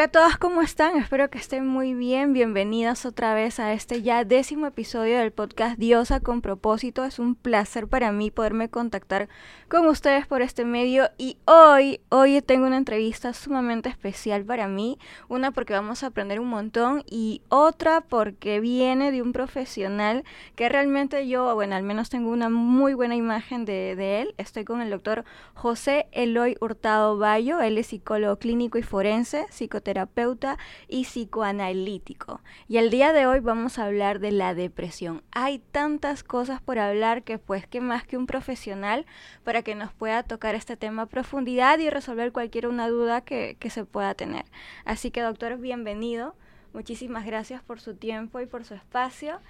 Hola a todos, ¿cómo están? Espero que estén muy bien. Bienvenidas otra vez a este ya décimo episodio del podcast Diosa con propósito. Es un placer para mí poderme contactar con ustedes por este medio y hoy, hoy tengo una entrevista sumamente especial para mí. Una porque vamos a aprender un montón y otra porque viene de un profesional que realmente yo, bueno, al menos tengo una muy buena imagen de, de él. Estoy con el doctor José Eloy Hurtado Bayo. Él es psicólogo clínico y forense, psicólogo terapeuta y psicoanalítico. Y el día de hoy vamos a hablar de la depresión. Hay tantas cosas por hablar que pues que más que un profesional para que nos pueda tocar este tema a profundidad y resolver cualquier una duda que, que se pueda tener. Así que doctor, bienvenido. Muchísimas gracias por su tiempo y por su espacio.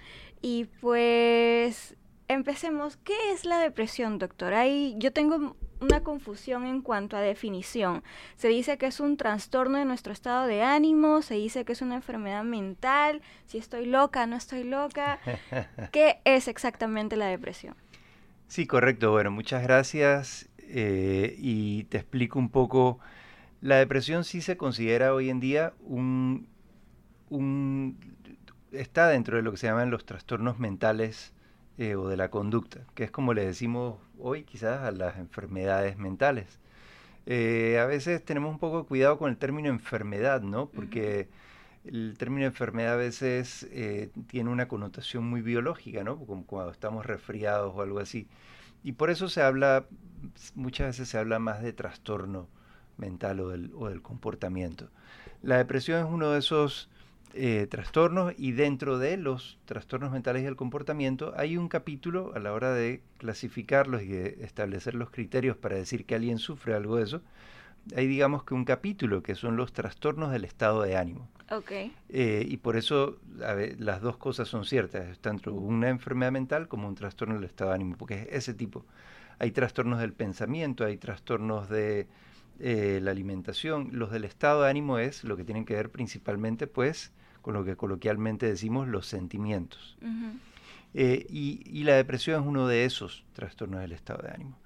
Y pues empecemos. ¿Qué es la depresión, doctor? Ahí yo tengo una confusión en cuanto a definición. Se dice que es un trastorno de nuestro estado de ánimo, se dice que es una enfermedad mental, si estoy loca, no estoy loca. ¿Qué es exactamente la depresión? Sí, correcto. Bueno, muchas gracias eh, y te explico un poco. La depresión sí se considera hoy en día un, un está dentro de lo que se llaman los trastornos mentales eh, o de la conducta, que es como le decimos hoy quizás a las enfermedades mentales. Eh, a veces tenemos un poco de cuidado con el término enfermedad, ¿no? Porque el término enfermedad a veces eh, tiene una connotación muy biológica, ¿no? Como cuando estamos resfriados o algo así. Y por eso se habla, muchas veces se habla más de trastorno mental o del, o del comportamiento. La depresión es uno de esos eh, trastornos y dentro de los trastornos mentales y el comportamiento hay un capítulo a la hora de clasificarlos y de establecer los criterios para decir que alguien sufre algo de eso. Hay digamos que un capítulo que son los trastornos del estado de ánimo. Okay. Eh, y por eso las dos cosas son ciertas, tanto una enfermedad mental como un trastorno del estado de ánimo, porque es ese tipo. Hay trastornos del pensamiento, hay trastornos de eh, la alimentación. Los del estado de ánimo es lo que tienen que ver principalmente, pues, con lo que coloquialmente decimos los sentimientos. Eh, y, la depresión es uno de esos trastornos del estado de ánimo,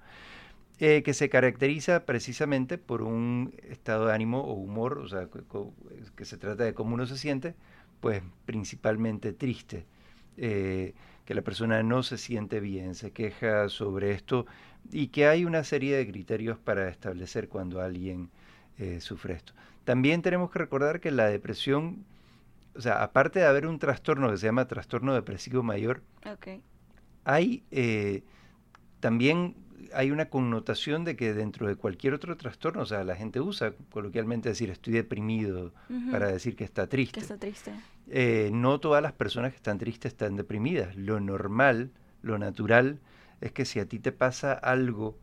eh, que se caracteriza precisamente por un estado de ánimo o humor, o sea, que, se trata de cómo uno se siente, pues principalmente triste, eh, que la persona no se siente bien, se queja sobre esto y que hay una serie de criterios para establecer cuando alguien sufre esto. También tenemos que recordar que la depresión o sea, aparte de haber un trastorno que se llama trastorno depresivo mayor, hay eh, también hay una connotación de que dentro de cualquier otro trastorno, o sea, la gente usa coloquialmente decir estoy deprimido para decir que está triste. Que está triste. Eh, no todas las personas que están tristes están deprimidas. Lo normal, lo natural, es que si a ti te pasa algo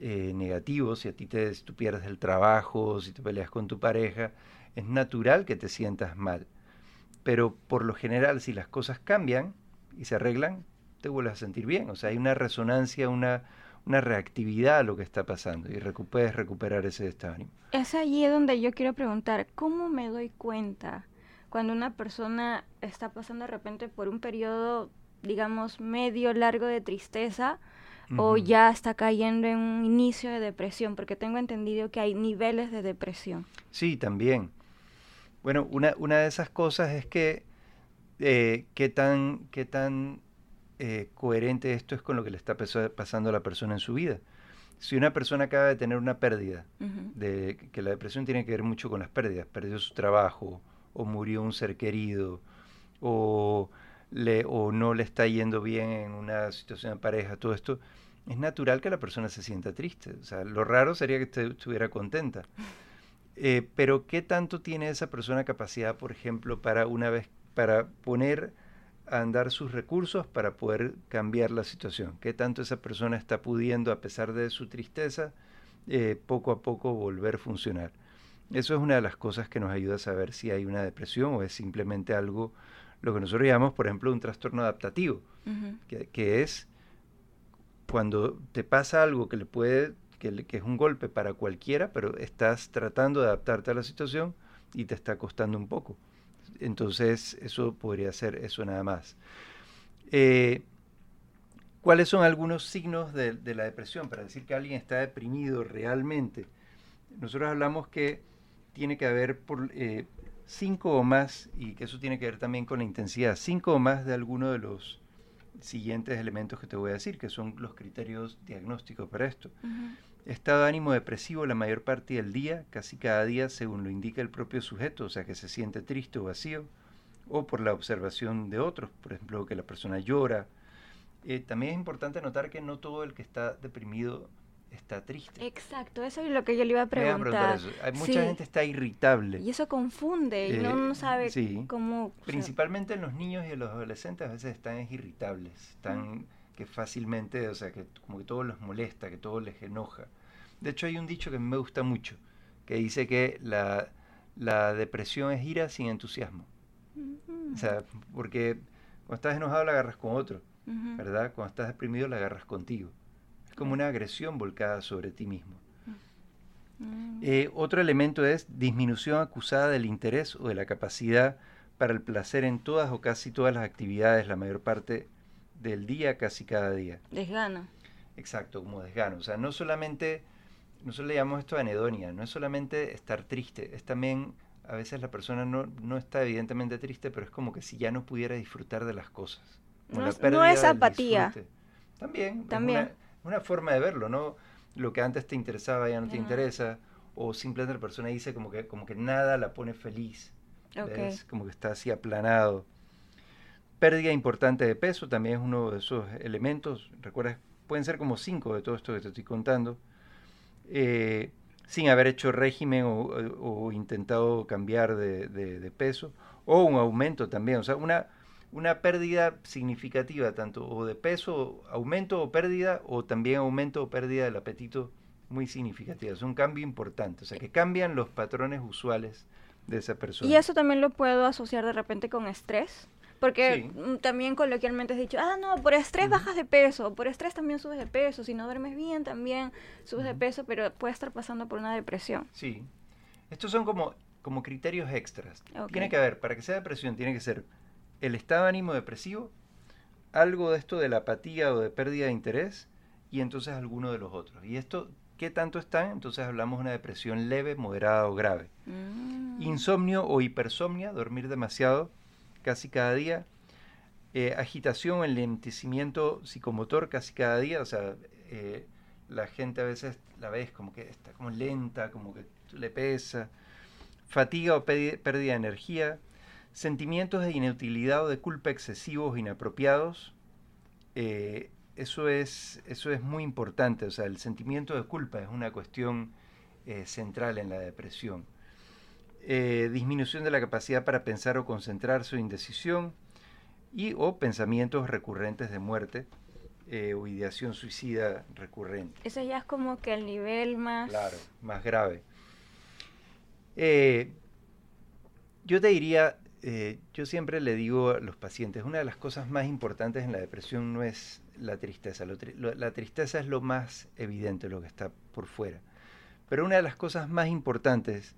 eh, negativo, si a ti te, si tú pierdes el trabajo, si te peleas con tu pareja, es natural que te sientas mal pero por lo general si las cosas cambian y se arreglan, te vuelves a sentir bien. O sea, hay una resonancia, una, una reactividad a lo que está pasando y puedes recuperar ese estado de ánimo. Es allí donde yo quiero preguntar, ¿cómo me doy cuenta cuando una persona está pasando de repente por un periodo, digamos, medio largo de tristeza o ya está cayendo en un inicio de depresión? Porque tengo entendido que hay niveles de depresión. Sí, también. Bueno, una, una de esas cosas es que eh, qué tan, qué tan eh, coherente esto es con lo que le está pasando a la persona en su vida. Si una persona acaba de tener una pérdida, de, que la depresión tiene que ver mucho con las pérdidas, perdió su trabajo, o murió un ser querido, o, le, o no le está yendo bien en una situación de pareja, todo esto, es natural que la persona se sienta triste. O sea, lo raro sería que estuviera contenta. Eh, pero ¿qué tanto tiene esa persona capacidad, por ejemplo, para una vez, para poner a andar sus recursos para poder cambiar la situación? ¿Qué tanto esa persona está pudiendo, a pesar de su tristeza, eh, poco a poco volver a funcionar? Eso es una de las cosas que nos ayuda a saber si hay una depresión o es simplemente algo, lo que nosotros llamamos, por ejemplo, un trastorno adaptativo, que, que es cuando te pasa algo que le puede que, es un golpe para cualquiera, pero estás tratando de adaptarte a la situación y te está costando un poco. Entonces, eso podría ser eso nada más. Eh, ¿Cuáles son algunos signos de, la depresión? Para decir que alguien está deprimido realmente. Nosotros hablamos que tiene que haber por, eh, cinco o más, y que eso tiene que ver también con la intensidad, cinco o más de alguno de los siguientes elementos que te voy a decir, que son los criterios diagnósticos para esto. Estado de ánimo depresivo la mayor parte del día, casi cada día, según lo indica el propio sujeto, o sea, que se siente triste o vacío, o por la observación de otros, por ejemplo, que la persona llora. Eh, también es importante notar que no todo el que está deprimido está triste. Exacto, eso es lo que yo le iba a preguntar. Hay mucha gente está irritable. Y eso confunde y uno no sabe cómo... Principalmente en los niños y en los adolescentes a veces están irritables, están que fácilmente, o sea, que como que todo los molesta, que todo les enoja. De hecho hay un dicho que me gusta mucho, que dice que la, la depresión es ira sin entusiasmo. O sea, porque cuando estás enojado la agarras con otro, ¿verdad? Cuando estás deprimido la agarras contigo. Es como una agresión volcada sobre ti mismo. Mm. Eh, otro elemento es disminución acusada del interés o de la capacidad para el placer en todas o casi todas las actividades, la mayor parte del día, casi cada día. Desgano. Exacto, como desgano. O sea, no solamente, nosotros le llamamos esto anedonia, no es solamente estar triste, es también, a veces la persona no, no está evidentemente triste, pero es como que si ya no pudiera disfrutar de las cosas. No, es apatía. También. También una forma de verlo, ¿no? Lo que antes te interesaba ya no te interesa, o simplemente la persona dice como que, como que nada la pone feliz, es como que está así aplanado. Pérdida importante de peso también es uno de esos elementos, recuerda, pueden ser como cinco de todo esto que te estoy contando, eh, sin haber hecho régimen o, intentado cambiar de, de peso, o un aumento también, o sea, una una pérdida significativa, tanto o de peso, aumento o pérdida, o también aumento o pérdida del apetito muy significativa. Es un cambio importante, o sea, que cambian los patrones usuales de esa persona. ¿Y eso también lo puedo asociar de repente con estrés? Porque mm, también coloquialmente has dicho, ah, no, por estrés bajas de peso, por estrés también subes de peso, si no duermes bien también subes de peso, pero puede estar pasando por una depresión. Sí, estos son como, como criterios extras. Tiene que haber, para que sea depresión, tiene que ser el estado de ánimo depresivo, algo de esto de la apatía o de pérdida de interés y entonces alguno de los otros. Y esto, ¿qué tanto están? Entonces hablamos de una depresión leve, moderada o grave. Mm. Insomnio o hipersomnia, dormir demasiado casi cada día. Eh, agitación, enlentecimiento psicomotor casi cada día, o sea, eh, la gente a veces la ves como que está como lenta, como que le pesa. Fatiga o pérdida de energía, Sentimientos de inutilidad o de culpa excesivos, inapropiados, eh, eso, es, eso es muy importante. O sea, el sentimiento de culpa es una cuestión eh, central en la depresión. Eh, disminución de la capacidad para pensar o concentrarse o indecisión y o pensamientos recurrentes de muerte o ideación suicida recurrente. Eso ya es como que el nivel más... Claro, más grave. yo te diría, eh, yo siempre le digo a los pacientes, una de las cosas más importantes en la depresión no es la tristeza. la tristeza es lo más evidente, lo que está por fuera. Pero una de las cosas más importantes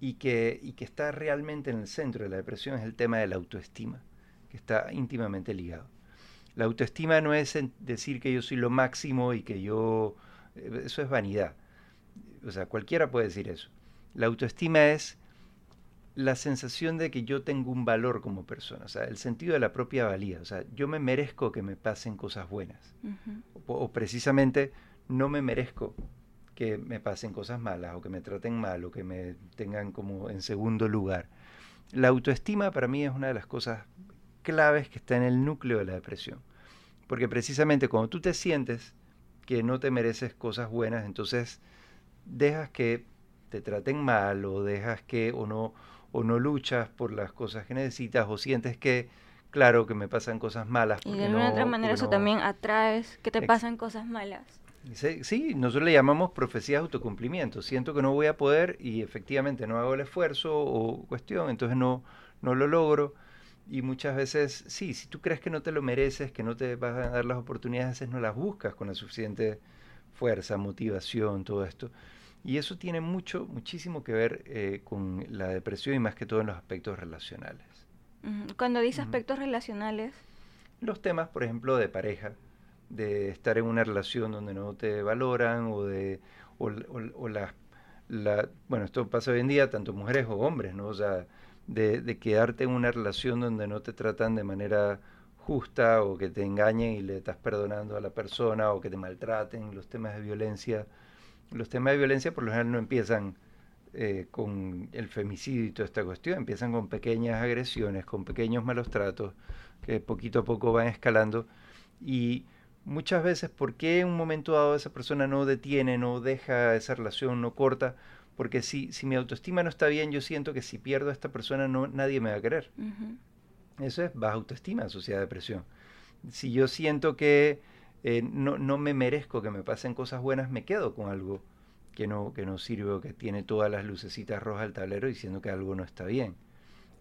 y que, y que está realmente en el centro de la depresión es el tema de la autoestima, que está íntimamente ligado. La autoestima no es decir que yo soy lo máximo y que yo... Eh, eso es vanidad. O sea, cualquiera puede decir eso. La autoestima es la sensación de que yo tengo un valor como persona, o sea, el sentido de la propia valía, o sea, yo me merezco que me pasen cosas buenas, o, precisamente no me merezco que me pasen cosas malas, o que me traten mal, o que me tengan como en segundo lugar. La autoestima para mí es una de las cosas claves que está en el núcleo de la depresión, porque precisamente cuando tú te sientes que no te mereces cosas buenas, entonces dejas que te traten mal o dejas que o no o no luchas por las cosas que necesitas o sientes que, claro, que me pasan cosas malas. Y de alguna otra manera eso también atraes que te pasan cosas malas. Sí, nosotros le llamamos profecía de autocumplimiento. Siento que no voy a poder y efectivamente no hago el esfuerzo o cuestión, entonces no, no lo logro. Y muchas veces, sí, si tú crees que no te lo mereces, que no te vas a dar las oportunidades, a veces no las buscas con la suficiente fuerza, motivación, todo esto. Y eso tiene mucho, muchísimo que ver eh, con la depresión y más que todo en los aspectos relacionales. Cuando dice aspectos relacionales. Los temas, por ejemplo, de pareja, de estar en una relación donde no te valoran o de o, la, bueno, esto pasa hoy en día, tanto mujeres o hombres, ¿no? O sea, de, de quedarte en una relación donde no te tratan de manera justa o que te engañen y le estás perdonando a la persona o que te maltraten, los temas de violencia. Los temas de violencia por lo general no empiezan eh, con el femicidio y toda esta cuestión, empiezan con pequeñas agresiones, con pequeños malos tratos que poquito a poco van escalando y muchas veces, ¿por qué en un momento dado esa persona no detiene, no deja esa relación, no corta? Porque si, si mi autoestima no está bien, yo siento que si pierdo a esta persona, no, nadie me va a querer. Eso es baja autoestima asociada a depresión. Si yo siento que eh, no, no, me merezco que me pasen cosas buenas, me quedo con algo que no, que no sirve o que tiene todas las lucecitas rojas al tablero diciendo que algo no está bien.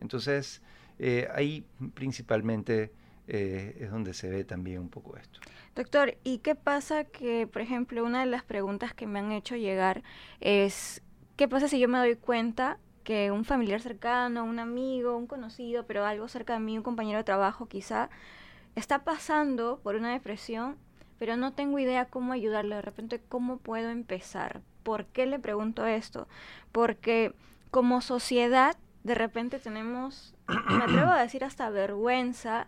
Entonces, eh, ahí principalmente eh, es donde se ve también un poco esto. Doctor, ¿y qué pasa que, por ejemplo, una de las preguntas que me han hecho llegar es, ¿qué pasa si yo me doy cuenta que un familiar cercano, un amigo, un conocido, pero algo cerca de mí, un compañero de trabajo quizá, está pasando por una depresión, pero no tengo idea cómo ayudarle, de repente cómo puedo empezar? ¿Por qué le pregunto esto? Porque como sociedad, de repente tenemos, me atrevo a decir hasta vergüenza,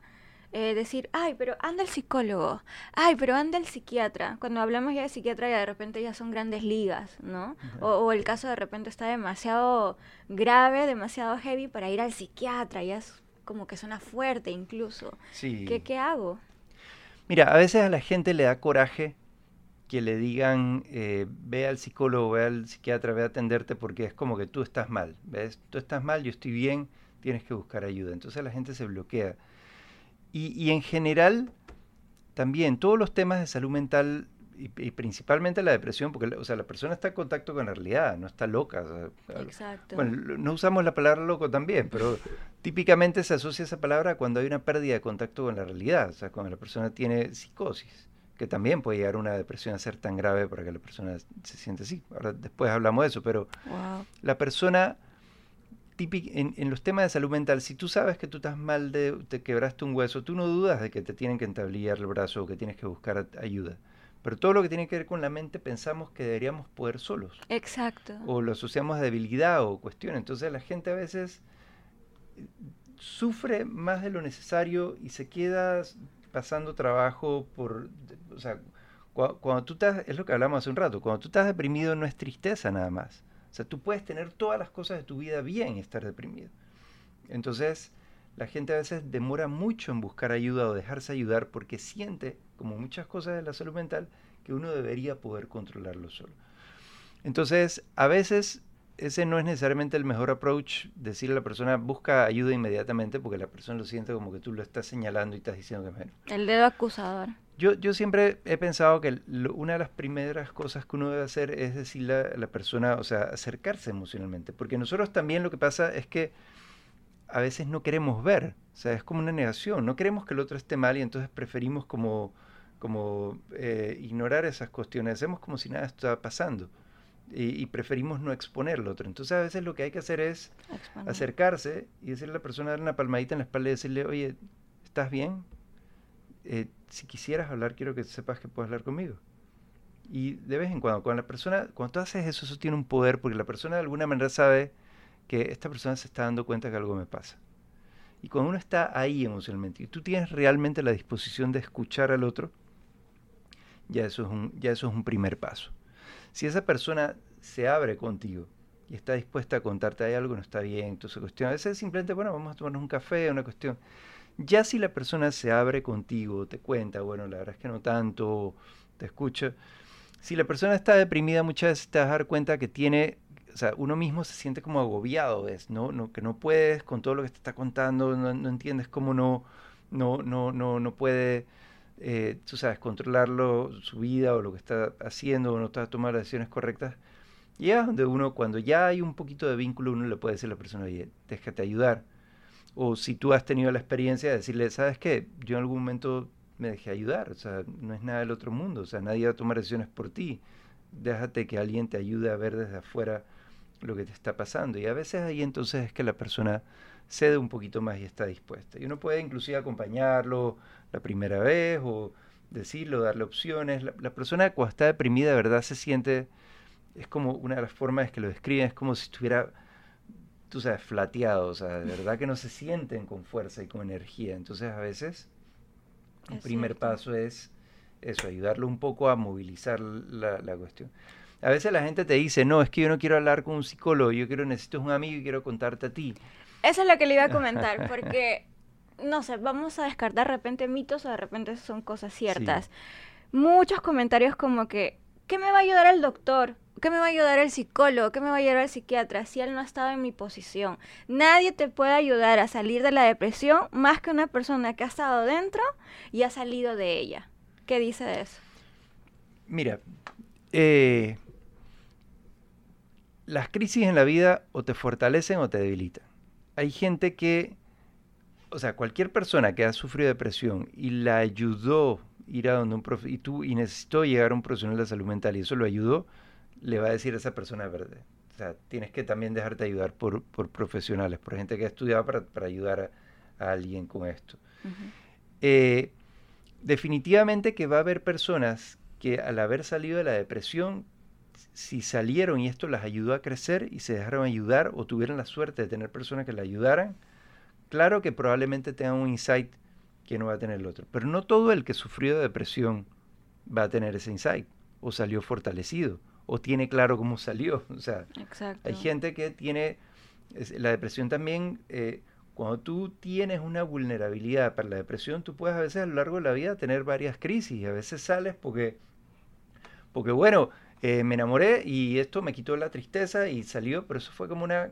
eh, decir, ay, pero anda el psicólogo, ay, pero anda el psiquiatra. Cuando hablamos ya de psiquiatra, ya de repente ya son grandes ligas, ¿no? o, el caso de repente está demasiado grave, demasiado heavy para ir al psiquiatra, ya es como que suena fuerte incluso. Sí. ¿Qué, ¿Qué hago? Mira, a veces a la gente le da coraje que le digan, eh, ve al psicólogo, ve al psiquiatra, ve a atenderte porque es como que tú estás mal, ¿ves? Tú estás mal, yo estoy bien, tienes que buscar ayuda. Entonces la gente se bloquea. Y, en general, también todos los temas de salud mental y, principalmente la depresión, porque o sea, la persona está en contacto con la realidad, no está loca. Exacto. Bueno, no usamos la palabra loco también, pero típicamente se asocia esa palabra cuando hay una pérdida de contacto con la realidad, o sea, cuando la persona tiene psicosis, que también puede llegar una depresión a ser tan grave para que la persona se siente así. Ahora después hablamos de eso, pero la persona en, los temas de salud mental, si tú sabes que tú estás mal, de, te quebraste un hueso, tú no dudas de que te tienen que entablillar el brazo o que tienes que buscar ayuda. Pero todo lo que tiene que ver con la mente pensamos que deberíamos poder solos. Exacto. O lo asociamos a debilidad o cuestión. Entonces la gente a veces eh, sufre más de lo necesario y se queda pasando trabajo por... O sea, cuando tú estás, es lo que hablamos hace un rato, cuando tú estás deprimido no es tristeza nada más o sea, tú puedes tener todas las cosas de tu vida bien y estar deprimido. Entonces, la gente a veces demora mucho en buscar ayuda o dejarse ayudar porque siente, como muchas cosas de la salud mental, que uno debería poder controlarlo solo. Entonces, a veces ese no es necesariamente el mejor approach, decirle a la persona busca ayuda inmediatamente porque la persona lo siente como que tú lo estás señalando y estás diciendo que es menos. El dedo acusador. Yo, yo siempre he pensado que una de las primeras cosas que uno debe hacer es decirle a la persona, o sea, acercarse emocionalmente, porque nosotros también lo que pasa es que a veces no queremos ver, o sea, es como una negación, no queremos que el otro esté mal y entonces preferimos como, como eh, ignorar esas cuestiones, hacemos como si nada estaba pasando y, preferimos no exponer al otro. Entonces a veces lo que hay que hacer es acercarse y decirle a la persona, darle una palmadita en la espalda y decirle, oye, ¿estás bien? Eh, si quisieras hablar, quiero que sepas que puedes hablar conmigo. Y de vez en cuando, cuando la persona, cuando tú haces eso, eso tiene un poder, porque la persona de alguna manera sabe que esta persona se está dando cuenta que algo me pasa. Y cuando uno está ahí emocionalmente y tú tienes realmente la disposición de escuchar al otro, ya eso es un, ya eso es un primer paso. Si esa persona se abre contigo y está dispuesta a contarte hay algo no está bien, toda cuestión, a veces simplemente, bueno, vamos a tomarnos un café, una cuestión. Ya si la persona se abre contigo, te cuenta, bueno, la verdad es que no tanto, te escucha. Si la persona está deprimida, muchas veces te vas a dar cuenta que tiene, o sea, uno mismo se siente como agobiado, ¿ves? ¿no? no que no puedes con todo lo que te está contando, no, no entiendes cómo no, no, no, no, no puede eh, tú sabes, controlarlo, su vida o lo que está haciendo o no está tomando las decisiones correctas. Y es donde uno, cuando ya hay un poquito de vínculo, uno le puede decir a la persona, oye, déjate ayudar. O si tú has tenido la experiencia de decirle, ¿sabes qué? Yo en algún momento me dejé ayudar, o sea, no es nada del otro mundo, o sea, nadie va a tomar decisiones por ti. Déjate que alguien te ayude a ver desde afuera lo que te está pasando. Y a veces ahí entonces es que la persona cede un poquito más y está dispuesta. Y uno puede inclusive acompañarlo la primera vez o decirlo, darle opciones. La, persona cuando está deprimida de verdad se siente es como una de las formas que lo describen, es como si estuviera, tú sabes, flateado, o sea, de verdad que no se sienten con fuerza y con energía. Entonces a veces el primer paso es eso, ayudarlo un poco a movilizar la, la, cuestión. A veces la gente te dice, no, es que yo no quiero hablar con un psicólogo, yo quiero, necesito un amigo y quiero contarte a ti. Eso es lo que le iba a comentar, porque, no sé, vamos a descartar de repente mitos o de repente son cosas ciertas. Muchos comentarios como que, ¿qué me va a ayudar el doctor? ¿Qué me va a ayudar el psicólogo? ¿Qué me va a ayudar el psiquiatra si él no ha estado en mi posición? Nadie te puede ayudar a salir de la depresión más que una persona que ha estado dentro y ha salido de ella. ¿Qué dice de eso? Mira, eh, las crisis en la vida o te fortalecen o te debilitan. Hay gente que, o sea, cualquier persona que ha sufrido depresión y la ayudó ir a donde un y tú y necesitó llegar a un profesional de salud mental y eso lo ayudó, le va a decir a esa persona verdad. O sea, tienes que también dejarte ayudar por, profesionales, por gente que ha estudiado para, ayudar a, alguien con esto. Eh, definitivamente que va a haber personas que al haber salido de la depresión, si salieron y esto las ayudó a crecer y se dejaron ayudar o tuvieron la suerte de tener personas que la ayudaran, claro que probablemente tengan un insight que no va a tener el otro. Pero no todo el que sufrió de depresión va a tener ese insight o salió fortalecido o tiene claro cómo salió. O sea, hay gente que tiene la depresión también. Eh, cuando tú tienes una vulnerabilidad para la depresión, tú puedes a veces a lo largo de la vida tener varias crisis. Y a veces sales porque, porque bueno, eh, me enamoré y esto me quitó la tristeza y salió, pero eso fue como una...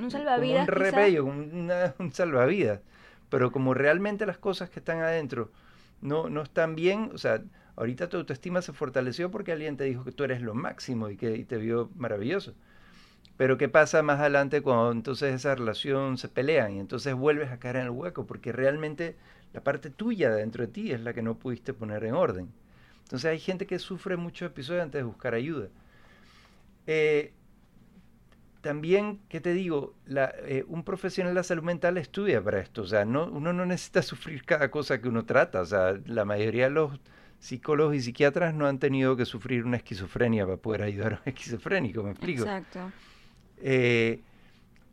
Un salvavidas. un repello, un salvavidas. Pero como realmente las cosas que están adentro no, no están bien, o sea, Ahorita tu autoestima se fortaleció porque alguien te dijo que tú eres lo máximo y que te vio maravilloso. Pero ¿qué pasa más adelante cuando entonces esa relación se pelean y entonces vuelves a caer en el hueco? Porque realmente la parte tuya dentro de ti es la que no pudiste poner en orden. Entonces hay gente que sufre muchos episodios antes de buscar ayuda. Eh, también, ¿qué te digo? Eh, un profesional de la salud mental estudia para esto. O sea, no, uno no necesita sufrir cada cosa que uno trata. O sea, la mayoría de los psicólogos y psiquiatras no han tenido que sufrir una esquizofrenia para poder ayudar a un esquizofrénico, ¿me explico? Exacto. Eh,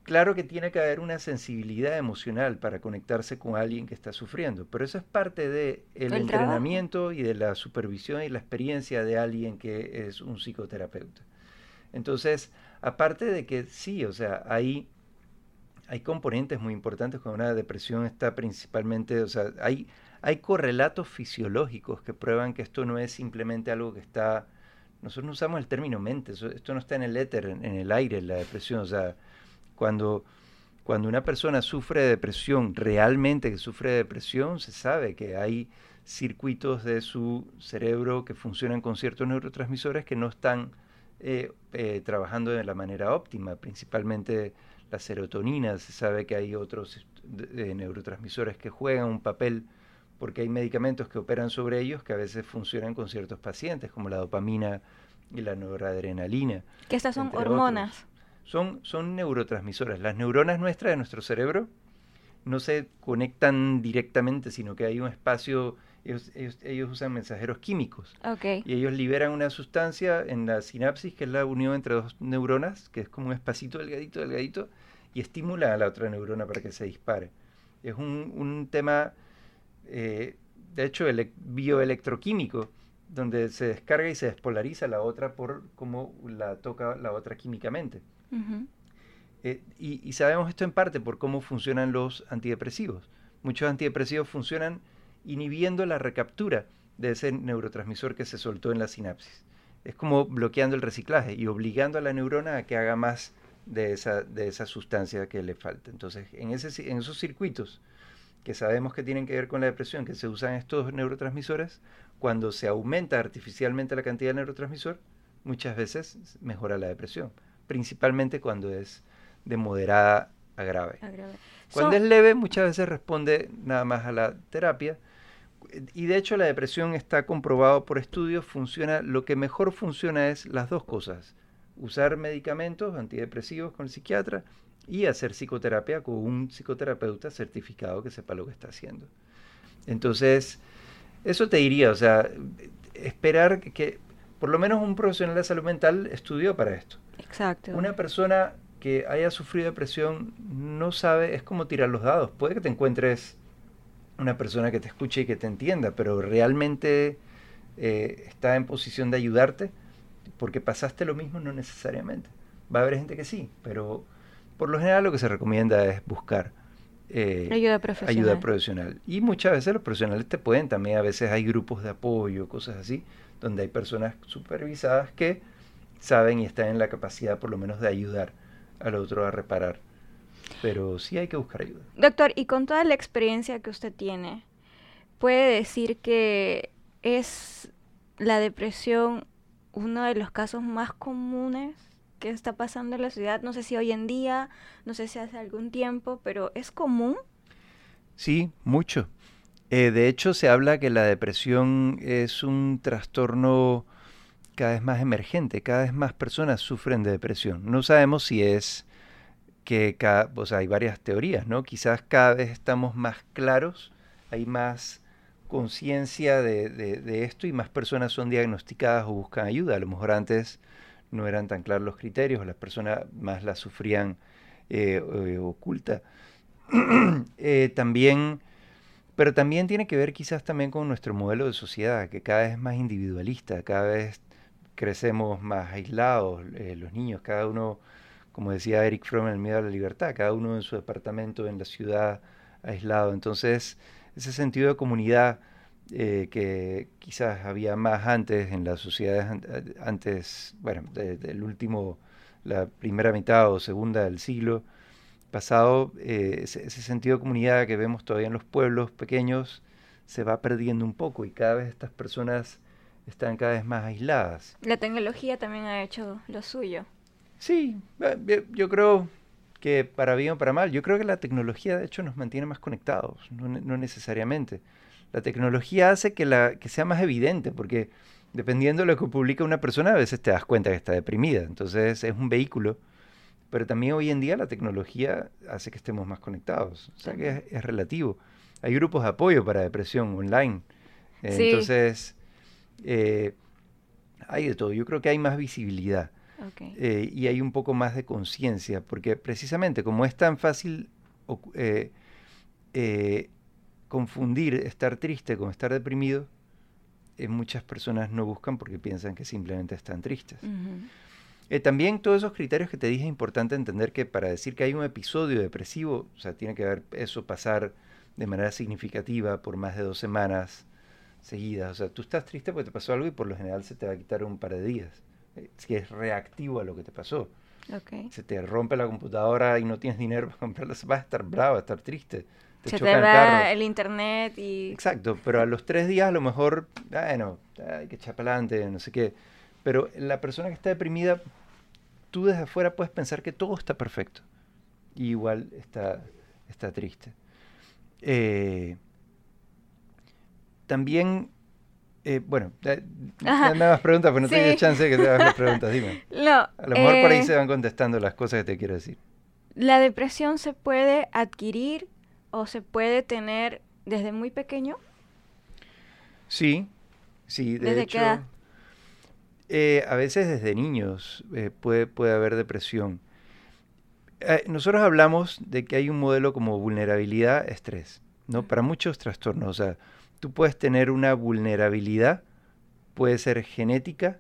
claro que tiene que haber una sensibilidad emocional para conectarse con alguien que está sufriendo, pero eso es parte del el entrenamiento y de la supervisión y la experiencia de alguien que es un psicoterapeuta. Entonces, aparte de que sí, o sea, hay, hay componentes muy importantes cuando una depresión está principalmente, o sea, hay, hay correlatos fisiológicos que prueban que esto no es simplemente algo que está... Nosotros no usamos el término mente, esto no está en el éter, en, el aire, en la depresión. O sea, cuando, cuando una persona sufre de depresión, realmente que sufre de depresión, se sabe que hay circuitos de su cerebro que funcionan con ciertos neurotransmisores que no están eh, eh, trabajando de la manera óptima, principalmente la serotonina. Se sabe que hay otros neurotransmisores que juegan un papel porque hay medicamentos que operan sobre ellos que a veces funcionan con ciertos pacientes, como la dopamina y la noradrenalina. Que estas son hormonas. Son, son neurotransmisores. Las neuronas nuestras de nuestro cerebro no se conectan directamente, sino que hay un espacio, ellos, ellos, usan mensajeros químicos. Okay. Y ellos liberan una sustancia en la sinapsis, que es la unión entre dos neuronas, que es como un espacito delgadito, delgadito, y estimula a la otra neurona para que se dispare. Es un, un tema eh, de hecho, el bioelectroquímico, donde se descarga y se despolariza la otra por cómo la toca la otra químicamente. Eh, y, sabemos esto en parte por cómo funcionan los antidepresivos. Muchos antidepresivos funcionan inhibiendo la recaptura de ese neurotransmisor que se soltó en la sinapsis. Es como bloqueando el reciclaje y obligando a la neurona a que haga más de esa, de esa sustancia que le falta. Entonces, en, ese, en esos circuitos que sabemos que tienen que ver con la depresión, que se usan estos neurotransmisores, cuando se aumenta artificialmente la cantidad de neurotransmisor, muchas veces mejora la depresión, principalmente cuando es de moderada a grave. Cuando es leve, muchas veces responde nada más a la terapia. Y de hecho la depresión está comprobado por estudios, funciona, lo que mejor funciona es las dos cosas, usar medicamentos antidepresivos con el psiquiatra y hacer psicoterapia con un psicoterapeuta certificado que sepa lo que está haciendo. Entonces, eso te diría, o sea, esperar que, por lo menos un profesional de salud mental estudió para esto. Exacto. Una persona que haya sufrido depresión no sabe, es como tirar los dados. Puede que te encuentres una persona que te escuche y que te entienda, pero realmente eh, está en posición de ayudarte porque pasaste lo mismo, no necesariamente. Va a haber gente que sí, pero por lo general lo que se recomienda es buscar eh, ayuda, profesional. ayuda profesional. Y muchas veces los profesionales te pueden también, a veces hay grupos de apoyo, cosas así, donde hay personas supervisadas que saben y están en la capacidad por lo menos de ayudar al otro a reparar. Pero sí hay que buscar ayuda. Doctor, y con toda la experiencia que usted tiene, ¿puede decir que es la depresión uno de los casos más comunes que está pasando en la ciudad. No sé si hoy en día, no sé si hace algún tiempo, pero ¿es común? Sí, mucho. Eh, de hecho, se habla que la depresión es un trastorno cada vez más emergente, cada vez más personas sufren de depresión. No sabemos si es que cada, o sea, hay varias teorías, ¿no? Quizás cada vez estamos más claros, hay más conciencia de, esto y más personas son diagnosticadas o buscan ayuda. A lo mejor antes no eran tan claros los criterios, las personas más la sufrían eh, eh, oculta. Eh, también, pero también tiene que ver quizás también con nuestro modelo de sociedad, que cada vez es más individualista, cada vez crecemos más aislados, los niños, cada uno, como decía Eric Fromm en El Miedo a la Libertad, cada uno en su departamento, en la ciudad, aislado. Entonces, ese sentido de comunidad eh, que quizás había más antes en las sociedades antes, bueno, del último, la primera mitad o segunda del siglo pasado, eh, ese, sentido de comunidad que vemos todavía en los pueblos pequeños se va perdiendo un poco y cada vez estas personas están cada vez más aisladas. La tecnología también ha hecho lo suyo. Sí, eh, yo creo que para bien o para mal. Yo creo que la tecnología, de hecho, nos mantiene más conectados, no, necesariamente. La tecnología hace que, la, que sea más evidente, porque dependiendo de lo que publica una persona, a veces te das cuenta que está deprimida. Entonces es un vehículo. Pero también hoy en día la tecnología hace que estemos más conectados. O sea que es, relativo. Hay grupos de apoyo para depresión online. Entonces, eh, hay de todo. Yo creo que hay más visibilidad. Eh, y hay un poco más de conciencia, porque precisamente como es tan fácil eh, eh, confundir estar triste con estar deprimido, muchas personas no buscan porque piensan que simplemente están tristes. también todos esos criterios que te dije es importante entender que para decir que hay un episodio depresivo, o sea, tiene que haber eso pasar de manera significativa por más de dos semanas seguidas. O sea, tú estás triste porque te pasó algo y por lo general se te va a quitar un par de días si es reactivo a lo que te pasó. Se te rompe la computadora y no tienes dinero para comprarla, vas a estar bravo, a estar triste. Te Se te va el, internet y... Exacto, pero a los tres días a lo mejor, bueno, hay que echar para adelante, no sé qué. Pero la persona que está deprimida, tú desde afuera puedes pensar que todo está perfecto. Y igual está, está triste. Eh, también eh, bueno, dame más preguntas, pero no tengo chance de que te hagas las preguntas, dime. a lo mejor por ahí eh, se van contestando las cosas que te quiero decir. ¿La depresión se puede adquirir o se puede tener desde muy pequeño? Sí, sí, de hecho. Eh, a veces desde niños puede, puede haber depresión. nosotros hablamos de que hay un modelo como vulnerabilidad, estrés, ¿no? Para muchos trastornos, o sea, tú puedes tener una vulnerabilidad, puede ser genética,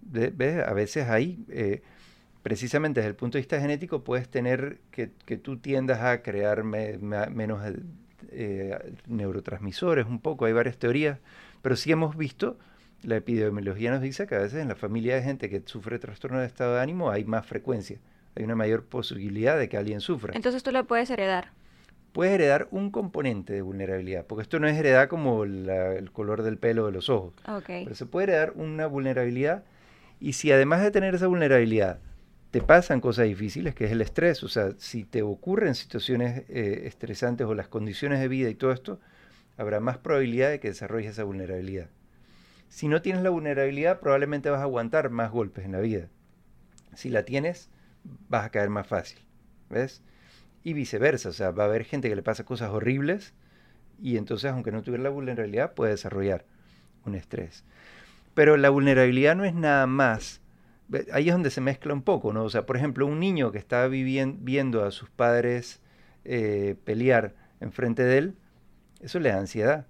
¿ves? A veces eh, precisamente desde el punto de vista genético, puedes tener que, tú tiendas a crear menos eh, neurotransmisores, un poco, hay varias teorías, pero sí hemos visto, la epidemiología nos dice que a veces en la familia de gente que sufre trastorno de estado de ánimo hay más frecuencia, hay una mayor posibilidad de que alguien sufra. Entonces tú lo puedes heredar. Puedes heredar un componente de vulnerabilidad, porque esto no es heredar como el color del pelo de los ojos, pero se puede heredar una vulnerabilidad y si además de tener esa vulnerabilidad te pasan cosas difíciles, que es el estrés, o sea, si te ocurren situaciones eh, estresantes o las condiciones de vida y todo esto, habrá más probabilidad de que desarrolles esa vulnerabilidad. Si no tienes la vulnerabilidad, probablemente vas a aguantar más golpes en la vida. Si la tienes, vas a caer más fácil. ¿Ves? y viceversa. O sea, va a haber gente que le pasa cosas horribles y entonces, aunque no tuviera la vulnerabilidad, puede desarrollar un estrés. Pero la vulnerabilidad no es nada más. Ahí es donde se mezcla un poco, ¿no? O sea, por ejemplo, un niño que está viendo a sus padres eh, pelear enfrente de él, eso le da ansiedad.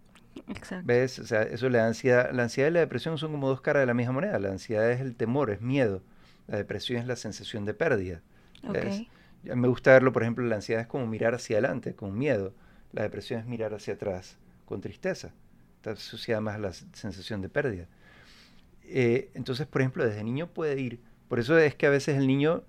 Exacto. ¿Ves? O sea, eso le da ansiedad. La ansiedad y la depresión son como dos caras de la misma moneda. La ansiedad es el temor, es miedo. La depresión es la sensación de pérdida. ¿ves? Me gusta verlo, por ejemplo, la ansiedad es como mirar hacia adelante, con miedo. La depresión es mirar hacia atrás, con tristeza. Está asociada más a la sensación de pérdida. Eh, entonces, por ejemplo, desde niño puede ir. Por eso es que a veces el niño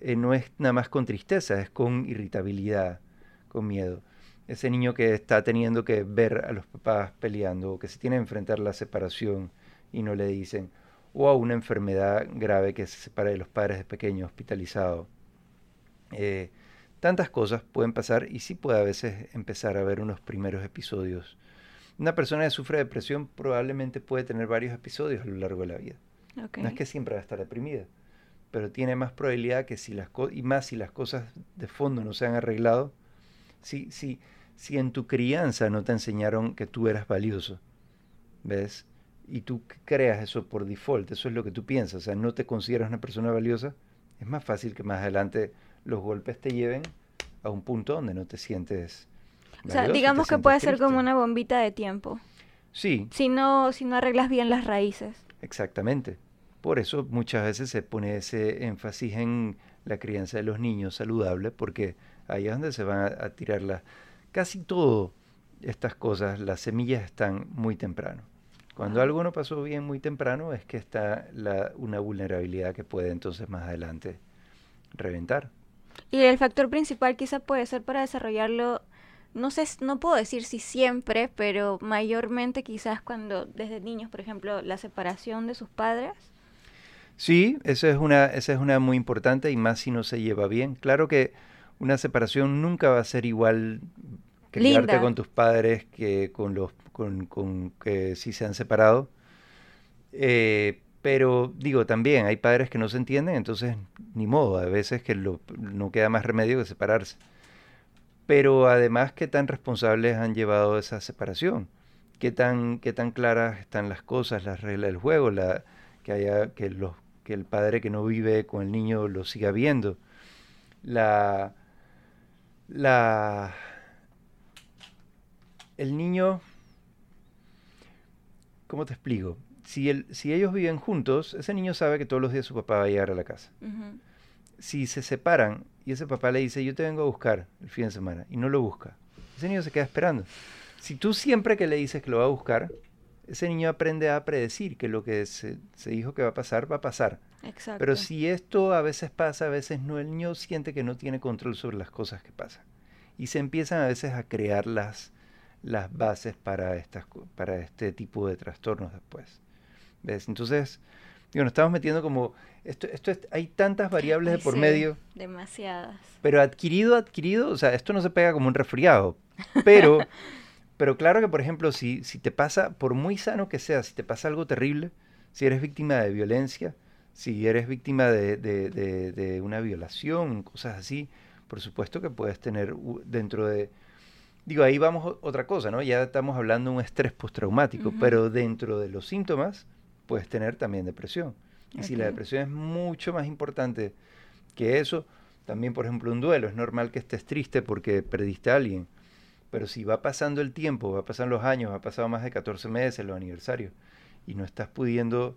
eh, no es nada más con tristeza, es con irritabilidad, con miedo. Ese niño que está teniendo que ver a los papás peleando, o que se tiene que enfrentar la separación y no le dicen, o a una enfermedad grave que se separa de los padres de pequeño, hospitalizado. Eh, tantas cosas pueden pasar y sí puede a veces empezar a ver unos primeros episodios. Una persona que sufre depresión probablemente puede tener varios episodios a lo largo de la vida. No es que siempre va a estar deprimida, pero tiene más probabilidad que si las y más si las cosas de fondo no se han arreglado, si, si, si en tu crianza no te enseñaron que tú eras valioso, ¿ves? Y tú creas eso por default, eso es lo que tú piensas, o sea, no te consideras una persona valiosa, es más fácil que más adelante los golpes te lleven a un punto donde no te sientes... o sea, digamos que puede ser como una bombita de tiempo. Sí. Si no, si no arreglas bien las raíces. Exactamente. Por eso muchas veces se pone ese énfasis en la crianza de los niños saludable, porque ahí es donde se van a, tirar las... Casi todo estas cosas, las semillas están muy temprano. Cuando algo no pasó bien muy temprano es que está la, una vulnerabilidad que puede entonces más adelante reventar. Y el factor principal quizá puede ser para desarrollarlo, no sé, no puedo decir si siempre, pero mayormente quizás cuando desde niños, por ejemplo, la separación de sus padres. Sí, esa es una, esa es una muy importante y más si no se lleva bien. Claro que una separación nunca va a ser igual criarte con tus padres que con los con, con que si se han separado. Eh, pero digo, también hay padres que no se entienden, entonces ni modo, a veces que no queda más remedio que separarse. Pero además, ¿qué tan responsables han llevado esa separación? ¿Qué tan, qué tan claras están las cosas, las reglas del juego? La, que, haya, que, los, que el padre que no vive con el niño lo siga viendo. La, la, el niño, ¿cómo te explico? si, el, si ellos viven juntos, ese niño sabe que todos los días su papá va a llegar a la casa. Si se separan y ese papá le dice, yo te vengo a buscar el fin de semana, y no lo busca, ese niño se queda esperando. Si tú siempre que le dices que lo va a buscar, ese niño aprende a predecir que lo que se, se dijo que va a pasar, va a pasar. Exacto. Pero si esto a veces pasa, a veces no, el niño siente que no tiene control sobre las cosas que pasan. Y se empiezan a veces a crear las, las bases para, estas, para este tipo de trastornos después. Entonces, digo, nos estamos metiendo como, esto, esto hay tantas variables de por medio. Demasiadas. Pero adquirido, adquirido, o sea, esto no se pega como un resfriado, pero, pero claro que, por ejemplo, si, si te pasa, por muy sano que sea, si te pasa algo terrible, si eres víctima de violencia, si eres víctima de, de, de, una violación, cosas así, por supuesto que puedes tener dentro de... Digo, ahí vamos otra cosa, ¿no? Ya estamos hablando de un estrés postraumático, pero dentro de los síntomas puedes tener también depresión. Y si la depresión es mucho más importante que eso, también por ejemplo un duelo, es normal que estés triste porque perdiste a alguien, pero si va pasando el tiempo, va pasando los años, ha pasado más de 14 meses, los aniversarios, y no estás pudiendo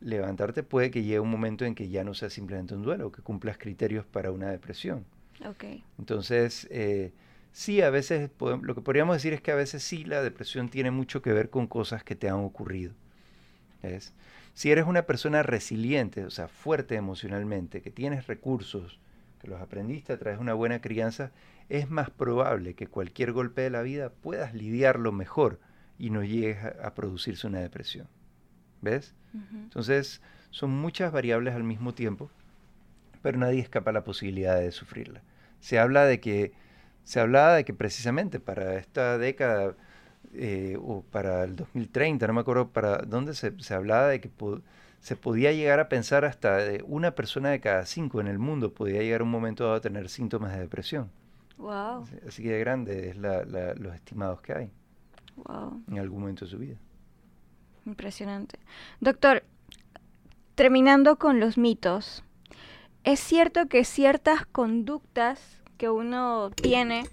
levantarte, puede que llegue un momento en que ya no sea simplemente un duelo, que cumplas criterios para una depresión. Okay. Entonces, eh, sí, a veces, lo que podríamos decir es que a veces sí la depresión tiene mucho que ver con cosas que te han ocurrido. Es, si eres una persona resiliente, o sea, fuerte emocionalmente, que tienes recursos, que los aprendiste a través de una buena crianza, es más probable que cualquier golpe de la vida puedas lidiarlo mejor y no llegues a, producirse una depresión. ¿Ves? Entonces, son muchas variables al mismo tiempo, pero nadie escapa a la posibilidad de sufrirla. Se habla de que se hablaba de que precisamente para esta década eh, o para el 2030, no me acuerdo para dónde se, hablaba de que se podía llegar a pensar hasta de una persona de cada cinco en el mundo podía llegar a un momento dado a tener síntomas de depresión. Wow. Así que de grande es los estimados que hay en algún momento de su vida. Impresionante. Doctor, terminando con los mitos, ¿es cierto que ciertas conductas que uno tiene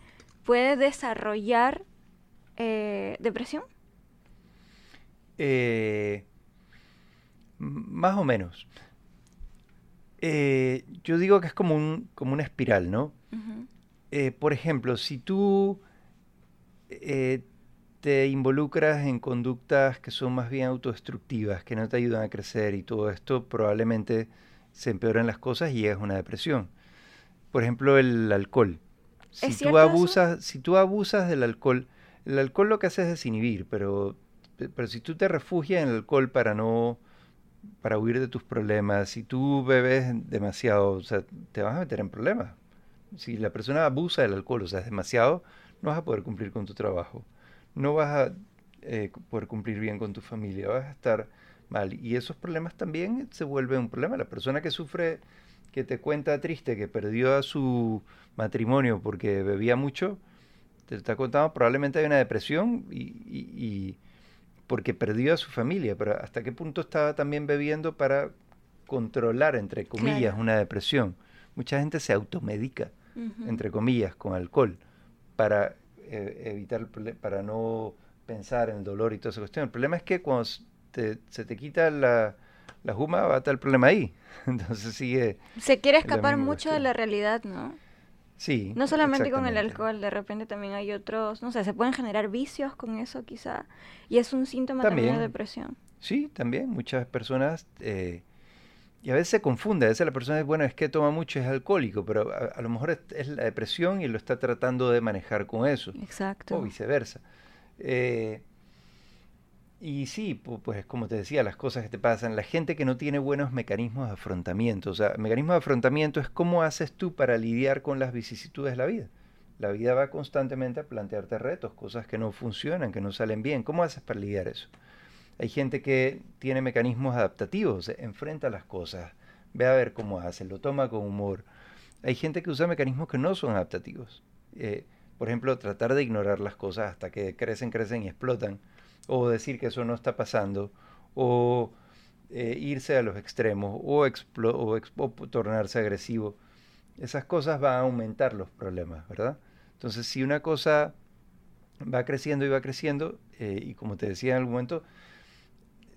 puede desarrollar eh, depresión? Eh, más o menos. Eh, yo digo que es como, un, como una espiral, ¿no? por ejemplo, si tú te involucras en conductas que son más bien autodestructivas, que no te ayudan a crecer y todo esto, probablemente se empeoran las cosas y a una depresión. Por ejemplo, el alcohol. Si tú abusas, si tú abusas del alcohol, el alcohol lo que hace es desinhibir, pero, pero si tú te refugias en el alcohol para no para huir de tus problemas, si tú bebes demasiado, o sea, te vas a meter en problemas. Si la persona abusa del alcohol, o sea, es demasiado, no vas a poder cumplir con tu trabajo, no vas a eh, poder cumplir bien con tu familia, vas a estar mal. Y esos problemas también se vuelven un problema. La persona que sufre, que te cuenta triste, que perdió a su matrimonio porque bebía mucho, te está contando, probablemente hay una depresión y, porque perdió a su familia, pero hasta qué punto estaba también bebiendo para controlar, entre comillas, una depresión. Mucha gente se automedica, entre comillas, con alcohol para eh, evitar, para no pensar en el dolor y toda esa cuestión. El problema es que cuando se te quita la, la juma, va a estar el problema ahí. Entonces sigue... Se quiere escapar mucho de la realidad, ¿no? Sí. No solamente con el alcohol, de repente también hay otros, no sé, se pueden generar vicios con eso quizá, y es un síntoma también, de depresión. Sí, también muchas personas, eh, y a veces se confunde, a veces la persona es, bueno, es que toma mucho, es alcohólico, pero a, lo mejor es, la depresión y lo está tratando de manejar con eso. Exacto. O viceversa. Eh, y sí, pues como te decía, las cosas que te pasan, la gente que no tiene buenos mecanismos de afrontamiento, o sea, mecanismo de afrontamiento es cómo haces tú para lidiar con las vicisitudes de la vida. La vida va constantemente a plantearte retos, cosas que no funcionan, que no salen bien. ¿Cómo haces para lidiar eso? Hay gente que tiene mecanismos adaptativos, enfrenta las cosas, ve a ver cómo hace, lo toma con humor. Hay gente que usa mecanismos que no son adaptativos. Eh, por ejemplo, tratar de ignorar las cosas hasta que crecen, crecen y explotan o decir que eso no está pasando, o eh, irse a los extremos, o, o, tornarse agresivo. Esas cosas van a aumentar los problemas, ¿verdad? Entonces, si una cosa va creciendo y va creciendo, eh, y como te decía en algún momento,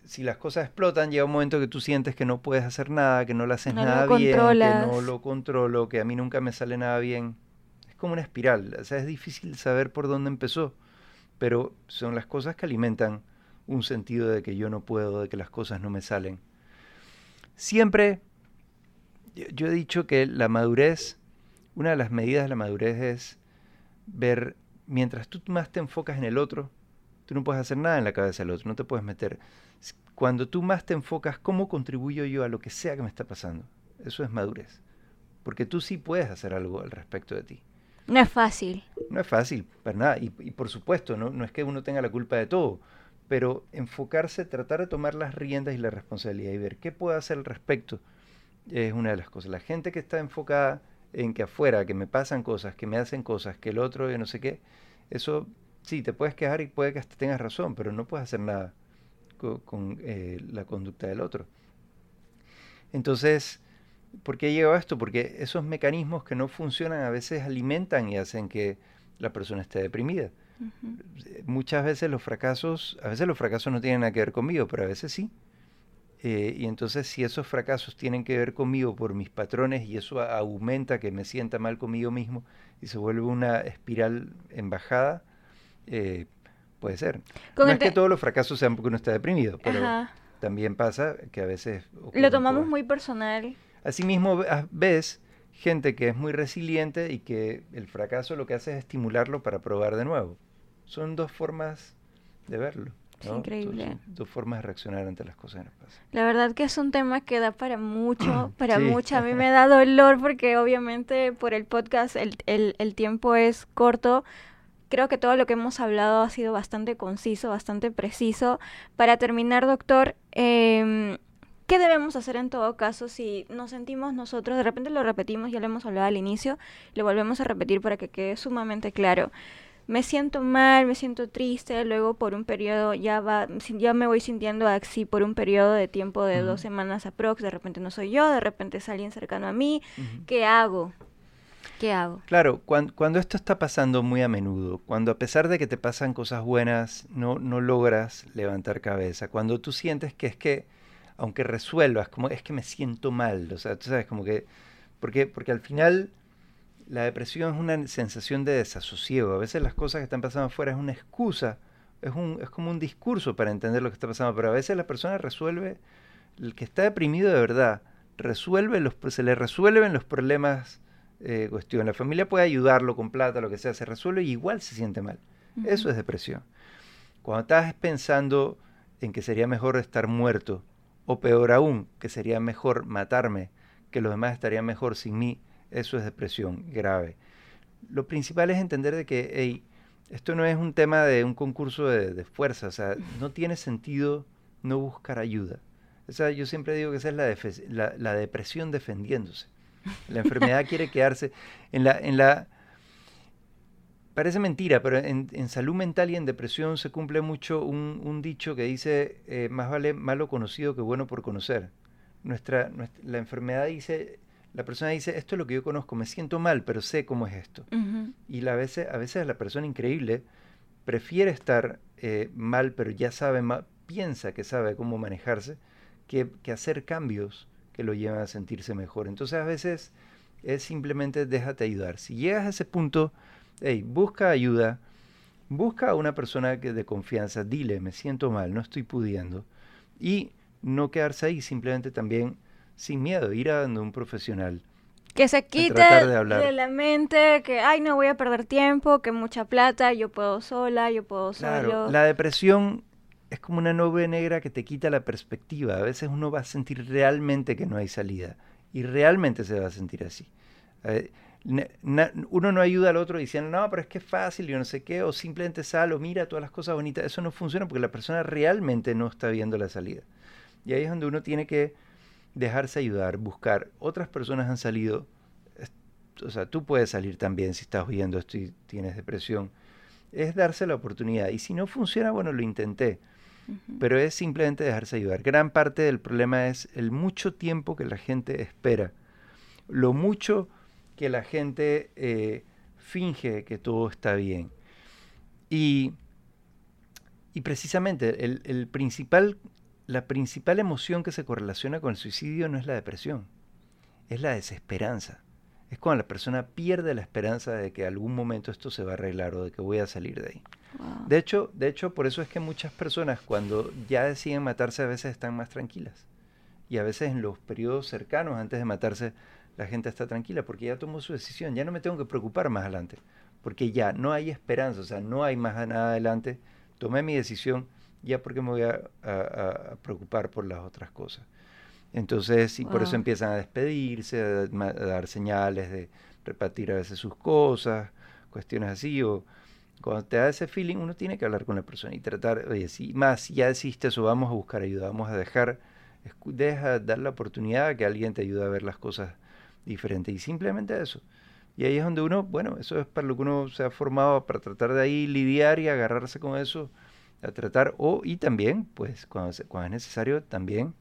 si las cosas explotan, llega un momento que tú sientes que no puedes hacer nada, que no lo haces nada bien, que no lo controlo, que a mí nunca me sale nada bien. Es como una espiral, o sea, es difícil saber por dónde empezó pero son las cosas que alimentan un sentido de que yo no puedo, de que las cosas no me salen. Siempre, yo he dicho que la madurez, una de las medidas de la madurez es ver, mientras tú más te enfocas en el otro, tú no puedes hacer nada en la cabeza del otro, no te puedes meter. Cuando tú más te enfocas, ¿cómo contribuyo yo a lo que sea que me está pasando? Eso es madurez. Porque tú sí puedes hacer algo al respecto de ti. No es fácil. No es fácil, para nada. Y, por supuesto, ¿no? es que uno tenga la culpa de todo, pero enfocarse, tratar de tomar las riendas y la responsabilidad y ver qué puede hacer al respecto es una de las cosas. La gente que está enfocada en que afuera, que me pasan cosas, que me hacen cosas, que el otro, no sé qué, eso sí, te puedes quejar y puede que hasta tengas razón, pero no puedes hacer nada con, eh, la conducta del otro. Entonces, ¿Por qué llegado a esto? Porque esos mecanismos que no funcionan a veces alimentan y hacen que la persona esté deprimida. Muchas veces los fracasos, a veces los fracasos no tienen nada que ver conmigo, pero a veces sí. Eh, y entonces si esos fracasos tienen que ver conmigo por mis patrones y eso aumenta que me sienta mal conmigo mismo y se vuelve una espiral en bajada, eh, puede ser. no es que todos los fracasos sean porque uno está deprimido, pero también pasa que a veces... Lo tomamos muy personal Asimismo, ves gente que es muy resiliente y que el fracaso lo que hace es estimularlo para probar de nuevo. Son dos formas de verlo. increíble. dos formas de reaccionar ante las cosas que nos. La verdad que es un tema que da para mucho, para mucho. A mí me da dolor porque obviamente por el podcast el, el, el tiempo es corto, creo que todo lo que hemos hablado ha sido bastante conciso, bastante preciso. Para terminar, doctor, eh, ¿Qué debemos hacer en todo caso si nos sentimos nosotros, de repente lo repetimos, ya lo hemos hablado al inicio, lo volvemos a repetir para que quede sumamente claro? me siento mal, me siento triste, luego por un periodo ya va, ya me voy sintiendo así por un periodo de tiempo de dos semanas aprox, de repente no soy yo, de repente es alguien cercano a mí, ¿qué hago? ¿Qué hago? Claro, cuando, esto está pasando muy a menudo, cuando a pesar de que te pasan cosas buenas, no, no logras levantar cabeza, cuando tú sientes que es que, aunque resuelvas, como es que me siento mal, o sea, tú sabes, como que, porque, porque al final la depresión es una sensación de desasosiego. A veces las cosas que están pasando afuera es una excusa, es, un, es como un discurso para entender lo que está pasando, pero a veces la persona resuelve, el que está deprimido de verdad, resuelve los, se le resuelven los problemas eh, cuestión. La familia puede ayudarlo con plata, lo que sea, se resuelve y igual se siente mal. Eso es depresión. Cuando estás pensando en que sería mejor estar muerto, o peor aún, que sería mejor matarme, que los demás estarían mejor sin mí, eso es depresión grave. Lo principal es entender de que esto no es un tema de un concurso de, fuerza, o sea, no tiene sentido no buscar ayuda. Yo siempre digo que esa es la, la, depresión defendiéndose. La enfermedad quiere quedarse en la parece mentira, pero en, salud mental y en depresión se cumple mucho un, dicho que dice, eh, más vale malo conocido que bueno por conocer. Nuestra, nuestra, la enfermedad dice, la persona dice, esto es lo que yo conozco, me siento mal, pero sé cómo es esto. Y la, a, veces, a veces la persona increíble prefiere estar eh, mal, pero ya sabe, piensa que sabe cómo manejarse, que, hacer cambios que lo llevan a sentirse mejor. Entonces a veces es simplemente déjate ayudar. Si llegas a ese punto, hey, busca ayuda, busca a una persona que de confianza, dile, me siento mal, no estoy pudiendo. Y no quedarse ahí, simplemente también sin miedo, ir a donde un profesional. Que se quite de, la mente que, ay, no voy a perder tiempo, que mucha plata, yo puedo sola, yo puedo claro, La depresión es como una nube negra que te quita la perspectiva. A veces uno va a sentir realmente que no hay salida y realmente se va a sentir así. Uno no ayuda al otro diciendo, no, pero es que es fácil, yo no sé qué, o simplemente sal o mira todas las cosas bonitas. Eso no funciona porque la persona realmente no está viendo la salida. Y ahí es donde uno tiene que dejarse ayudar, buscar. Otras personas han salido, o sea, tú puedes salir también si estás oyendo esto y tienes depresión. Es darse la oportunidad. Y si no funciona, bueno, lo intenté. Pero es simplemente dejarse ayudar. Gran parte del problema es el mucho tiempo que la gente espera. Lo mucho que la gente eh, finge que todo está bien. Y, y precisamente el, el principal la principal emoción que se correlaciona con el suicidio no es la depresión, es la desesperanza. Es cuando la persona pierde la esperanza de que algún momento esto se va a arreglar o de que voy a salir de ahí. De, hecho, de hecho, por eso es que muchas personas cuando ya deciden matarse a veces están más tranquilas. Y a veces en los periodos cercanos antes de matarse la gente está tranquila porque ya tomó su decisión, ya no me tengo que preocupar más adelante, porque ya no hay esperanza, o sea, no hay más nada adelante, tomé mi decisión, ya porque me voy a, preocupar por las otras cosas. Entonces, y por eso empiezan a despedirse, a, dar señales de repartir a veces sus cosas, cuestiones así, o cuando te da ese feeling, uno tiene que hablar con la persona y tratar, oye, si más, si ya existe eso, vamos a buscar ayuda, vamos a dejar, deja dar la oportunidad a que alguien te ayude a ver las cosas diferentes, y simplemente eso. Y ahí es donde uno, bueno, eso es para lo que uno se ha formado, para tratar de ahí lidiar y agarrarse con eso a tratar o y también pues cuando, cuando es necesario también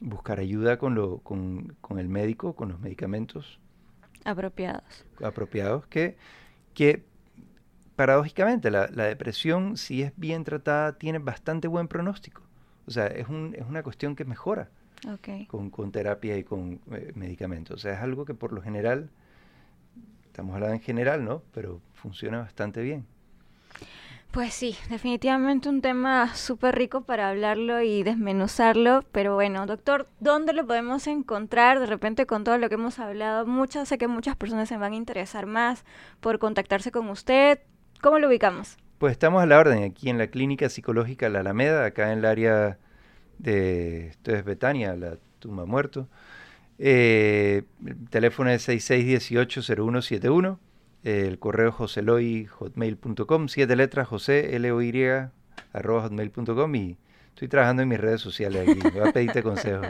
buscar ayuda con, lo, con, con, el médico, con los medicamentos apropiados. Apropiados que, que paradójicamente la, la, depresión si es bien tratada tiene bastante buen pronóstico. O sea, es, un, es una cuestión que mejora con, con, terapia y con eh, medicamentos. O sea, es algo que por lo general, estamos hablando en general, ¿no? Pero funciona bastante bien. Pues sí, definitivamente un tema súper rico para hablarlo y desmenuzarlo, pero bueno, doctor, ¿dónde lo podemos encontrar? De repente con todo lo que hemos hablado, muchas, sé que muchas personas se van a interesar más por contactarse con usted. ¿Cómo lo ubicamos? Pues estamos a la orden aquí en la Clínica Psicológica La Alameda, acá en el área de, esto es Betania, la tumba muerto. Eh, el teléfono es 6618-0171 el correo joseloy.hotmail.com, siete letras, josé, l o y arroba hotmail.com y estoy trabajando en mis redes sociales aquí, voy a pedirte consejo.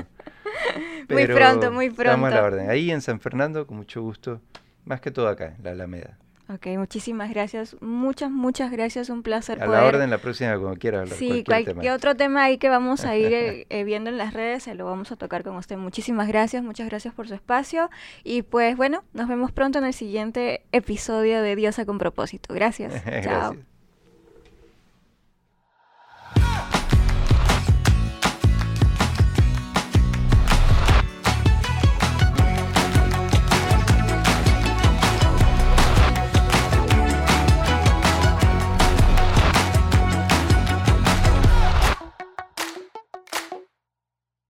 muy pronto, muy pronto. Estamos a la orden. Ahí en San Fernando, con mucho gusto, más que todo acá, en la Alameda. Ok, muchísimas gracias. Muchas, muchas gracias. Un placer A poder... la orden la próxima, como quiera hablar. Sí, cualquier tema. otro tema ahí que vamos a ir eh, eh, viendo en las redes, se lo vamos a tocar con usted. Muchísimas gracias, muchas gracias por su espacio. Y pues bueno, nos vemos pronto en el siguiente episodio de Diosa con propósito. Gracias. Chao.